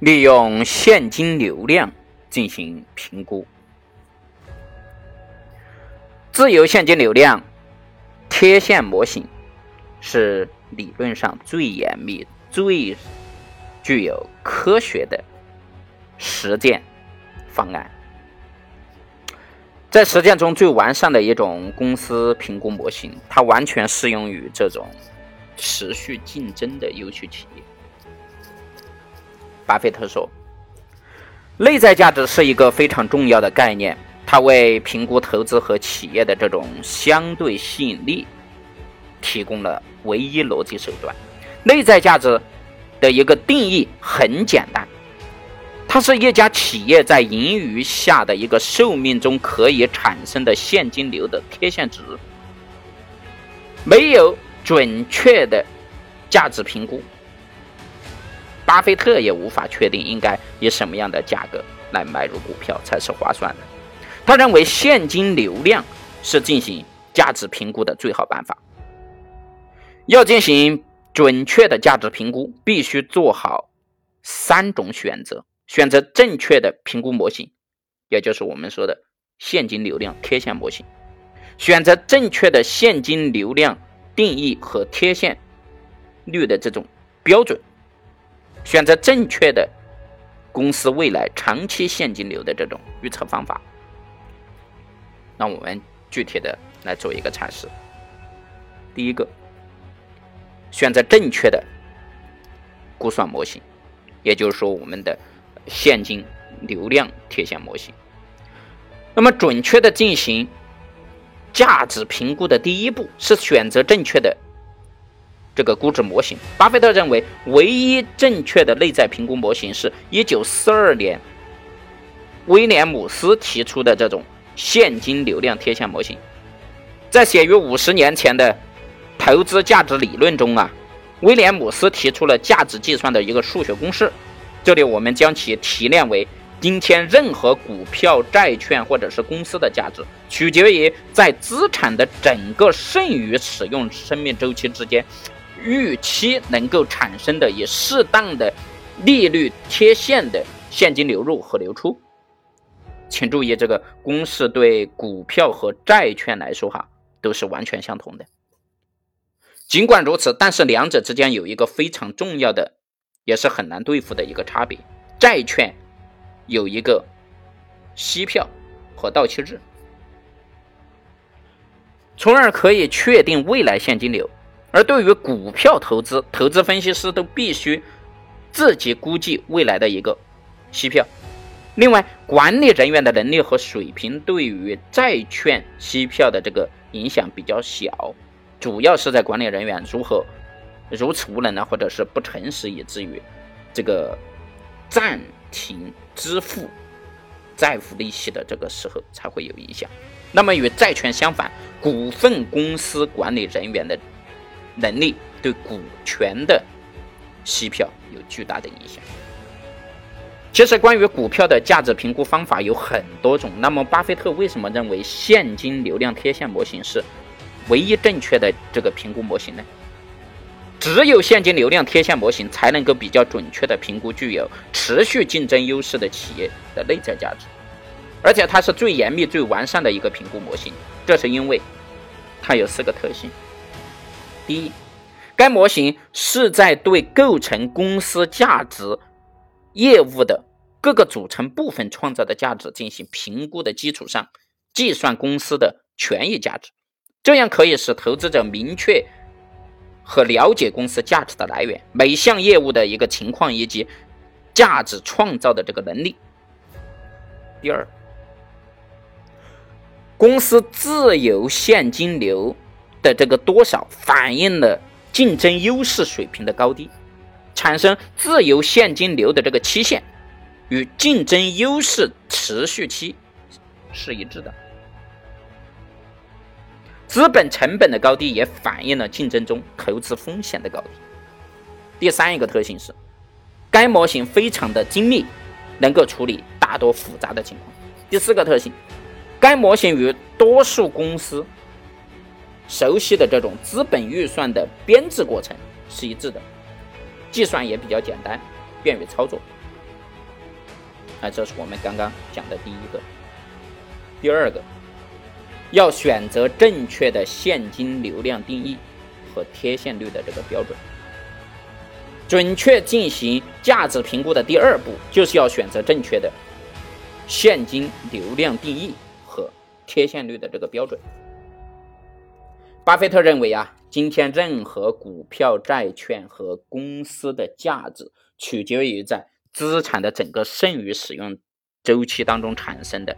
利用现金流量进行评估。自由现金流量贴现模型是理论上最严密、最具有科学的实践方案，在实践中最完善的一种公司评估模型，它完全适用于这种持续竞争的优秀企业。巴菲特说：“内在价值是一个非常重要的概念。”它为评估投资和企业的这种相对吸引力提供了唯一逻辑手段。内在价值的一个定义很简单，它是一家企业在盈余下的一个寿命中可以产生的现金流的贴现值。没有准确的价值评估，巴菲特也无法确定应该以什么样的价格来买入股票才是划算的。他认为现金流量是进行价值评估的最好办法。要进行准确的价值评估，必须做好三种选择：选择正确的评估模型，也就是我们说的现金流量贴现模型；选择正确的现金流量定义和贴现率的这种标准；选择正确的公司未来长期现金流的这种预测方法。那我们具体的来做一个阐释。第一个，选择正确的估算模型，也就是说我们的现金流量贴现模型。那么，准确的进行价值评估的第一步是选择正确的这个估值模型。巴菲特认为，唯一正确的内在评估模型是一九四二年威廉姆斯提出的这种。现金流量贴现模型，在写于五十年前的投资价值理论中啊，威廉姆斯提出了价值计算的一个数学公式。这里我们将其提炼为：今天任何股票、债券或者是公司的价值，取决于在资产的整个剩余使用生命周期之间，预期能够产生的以适当的利率贴现的现金流入和流出。请注意，这个公式对股票和债券来说，哈，都是完全相同的。尽管如此，但是两者之间有一个非常重要的，也是很难对付的一个差别：债券有一个息票和到期日，从而可以确定未来现金流；而对于股票投资，投资分析师都必须自己估计未来的一个息票。另外，管理人员的能力和水平对于债券息票的这个影响比较小，主要是在管理人员如何如此无能呢，或者是不诚实，以至于这个暂停支付债务利息的这个时候才会有影响。那么与债券相反，股份公司管理人员的能力对股权的息票有巨大的影响。其实，关于股票的价值评估方法有很多种。那么，巴菲特为什么认为现金流量贴现模型是唯一正确的这个评估模型呢？只有现金流量贴现模型才能够比较准确的评估具有持续竞争优势的企业的内在价值，而且它是最严密、最完善的一个评估模型。这是因为它有四个特性：第一，该模型是在对构成公司价值。业务的各个组成部分创造的价值进行评估的基础上，计算公司的权益价值，这样可以使投资者明确和了解公司价值的来源、每项业务的一个情况以及价值创造的这个能力。第二，公司自由现金流的这个多少反映了竞争优势水平的高低。产生自由现金流的这个期限与竞争优势持续期是一致的。资本成本的高低也反映了竞争中投资风险的高低。第三一个特性是，该模型非常的精密，能够处理大多复杂的情况。第四个特性，该模型与多数公司熟悉的这种资本预算的编制过程是一致的。计算也比较简单，便于操作。那，这是我们刚刚讲的第一个。第二个，要选择正确的现金流量定义和贴现率的这个标准。准确进行价值评估的第二步，就是要选择正确的现金流量定义和贴现率的这个标准。巴菲特认为啊，今天任何股票、债券和公司的价值，取决于在资产的整个剩余使用周期当中产生的。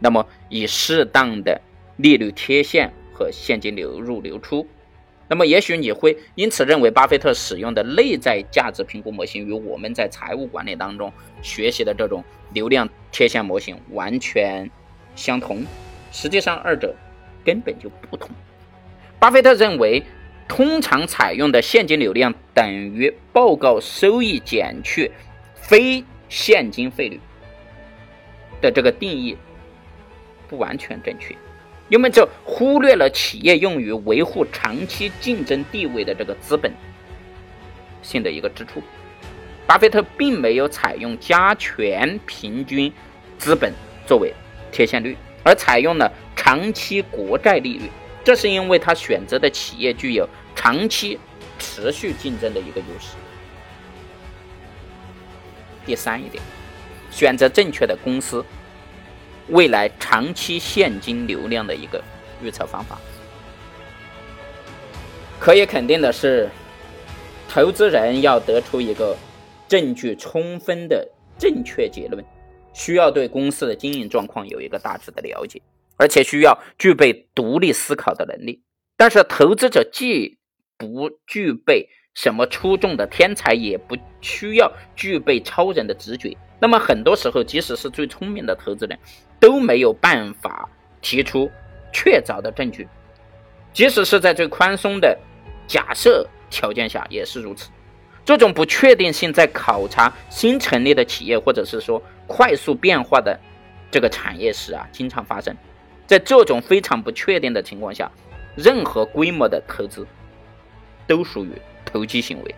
那么，以适当的利率贴现和现金流入流出。那么，也许你会因此认为，巴菲特使用的内在价值评估模型与我们在财务管理当中学习的这种流量贴现模型完全相同。实际上，二者根本就不同。巴菲特认为，通常采用的现金流量等于报告收益减去非现金费率的这个定义不完全正确，因为这忽略了企业用于维护长期竞争地位的这个资本性的一个支出。巴菲特并没有采用加权平均资本作为贴现率，而采用了长期国债利率。这是因为他选择的企业具有长期持续竞争的一个优势。第三一点，选择正确的公司未来长期现金流量的一个预测方法。可以肯定的是，投资人要得出一个证据充分的正确结论，需要对公司的经营状况有一个大致的了解。而且需要具备独立思考的能力，但是投资者既不具备什么出众的天才，也不需要具备超人的直觉。那么很多时候，即使是最聪明的投资人，都没有办法提出确凿的证据。即使是在最宽松的假设条件下，也是如此。这种不确定性在考察新成立的企业，或者是说快速变化的这个产业时啊，经常发生。在这种非常不确定的情况下，任何规模的投资都属于投机行为。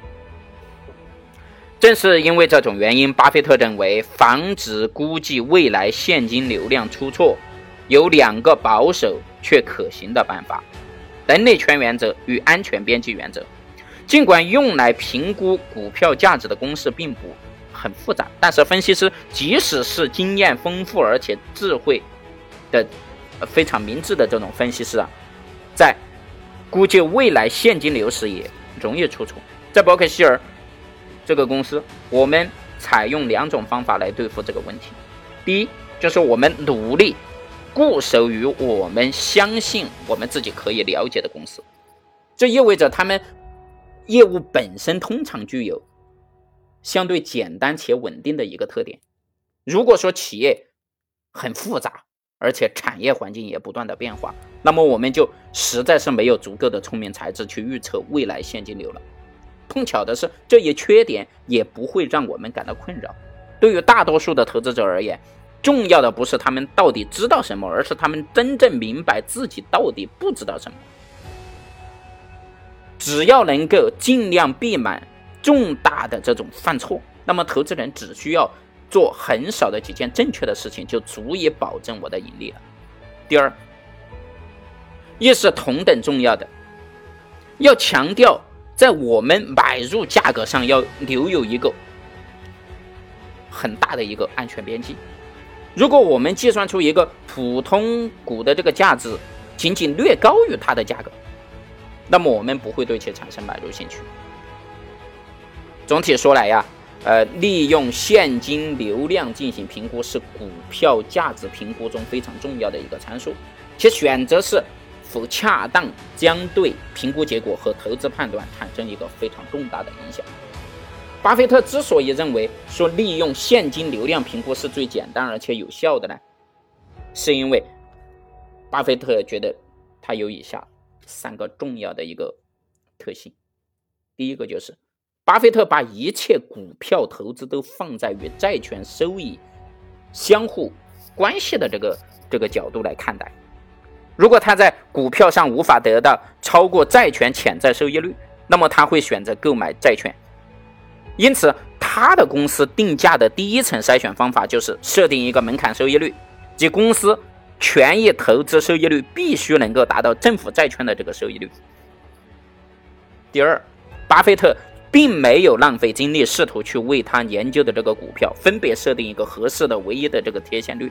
正是因为这种原因，巴菲特认为，防止估计未来现金流量出错，有两个保守却可行的办法：能力圈原则与安全边际原则。尽管用来评估股票价值的公式并不很复杂，但是分析师即使是经验丰富而且智慧的。非常明智的这种分析师啊，在估计未来现金流时也容易出错。在伯克希尔这个公司，我们采用两种方法来对付这个问题。第一，就是我们努力固守于我们相信我们自己可以了解的公司，这意味着他们业务本身通常具有相对简单且稳定的一个特点。如果说企业很复杂，而且产业环境也不断的变化，那么我们就实在是没有足够的聪明才智去预测未来现金流了。碰巧的是，这一缺点也不会让我们感到困扰。对于大多数的投资者而言，重要的不是他们到底知道什么，而是他们真正明白自己到底不知道什么。只要能够尽量避免重大的这种犯错，那么投资人只需要。做很少的几件正确的事情，就足以保证我的盈利了。第二，也是同等重要的，要强调在我们买入价格上要留有一个很大的一个安全边际。如果我们计算出一个普通股的这个价值仅仅略高于它的价格，那么我们不会对其产生买入兴趣。总体说来呀。呃，利用现金流量进行评估是股票价值评估中非常重要的一个参数，其选择是否恰当，将对评估结果和投资判断产生一个非常重大的影响。巴菲特之所以认为说利用现金流量评估是最简单而且有效的呢，是因为巴菲特觉得他有以下三个重要的一个特性，第一个就是。巴菲特把一切股票投资都放在与债权收益相互关系的这个这个角度来看待。如果他在股票上无法得到超过债权潜在收益率，那么他会选择购买债券。因此，他。他的公司定价的第一层筛选方法就是设定一个门槛收益率，即公司权益投资收益率必须能够达到政府债券的这个收益率。第二，巴菲特并没有浪费精力试图去为他研究的这个股票分别设定一个合适的唯一的这个贴现率。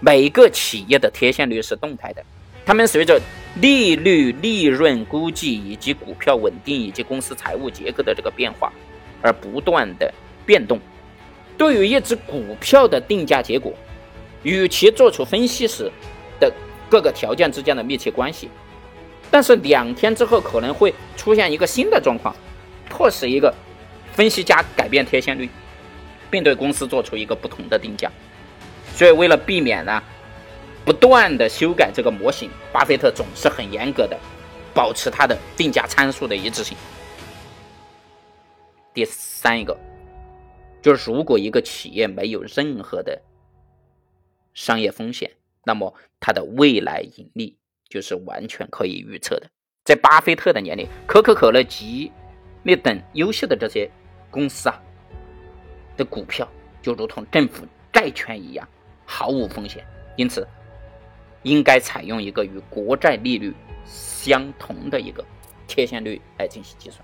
每个企业的贴现率是动态的，它们随着利率、利润估计以及股票稳定以及公司财务结构的这个变化而不断的变动。对于一只股票的定价结果，与其做出分析时的各个条件之间的密切关系，但是两天之后可能会出现一个新的状况，迫使一个分析家改变贴现率，并对公司做出一个不同的定价。所以，为了避免呢，不断的修改这个模型，巴菲特总是很严格的保持他的定价参数的一致性。第三一个，就是如果一个企业没有任何的商业风险，那么它的未来盈利就是完全可以预测的。在巴菲特的年龄，可口可乐、及列等优秀的这些公司啊的股票，就如同政府债券一样。毫无风险，因此应该采用一个与国债利率相同的一个贴现率来进行计算。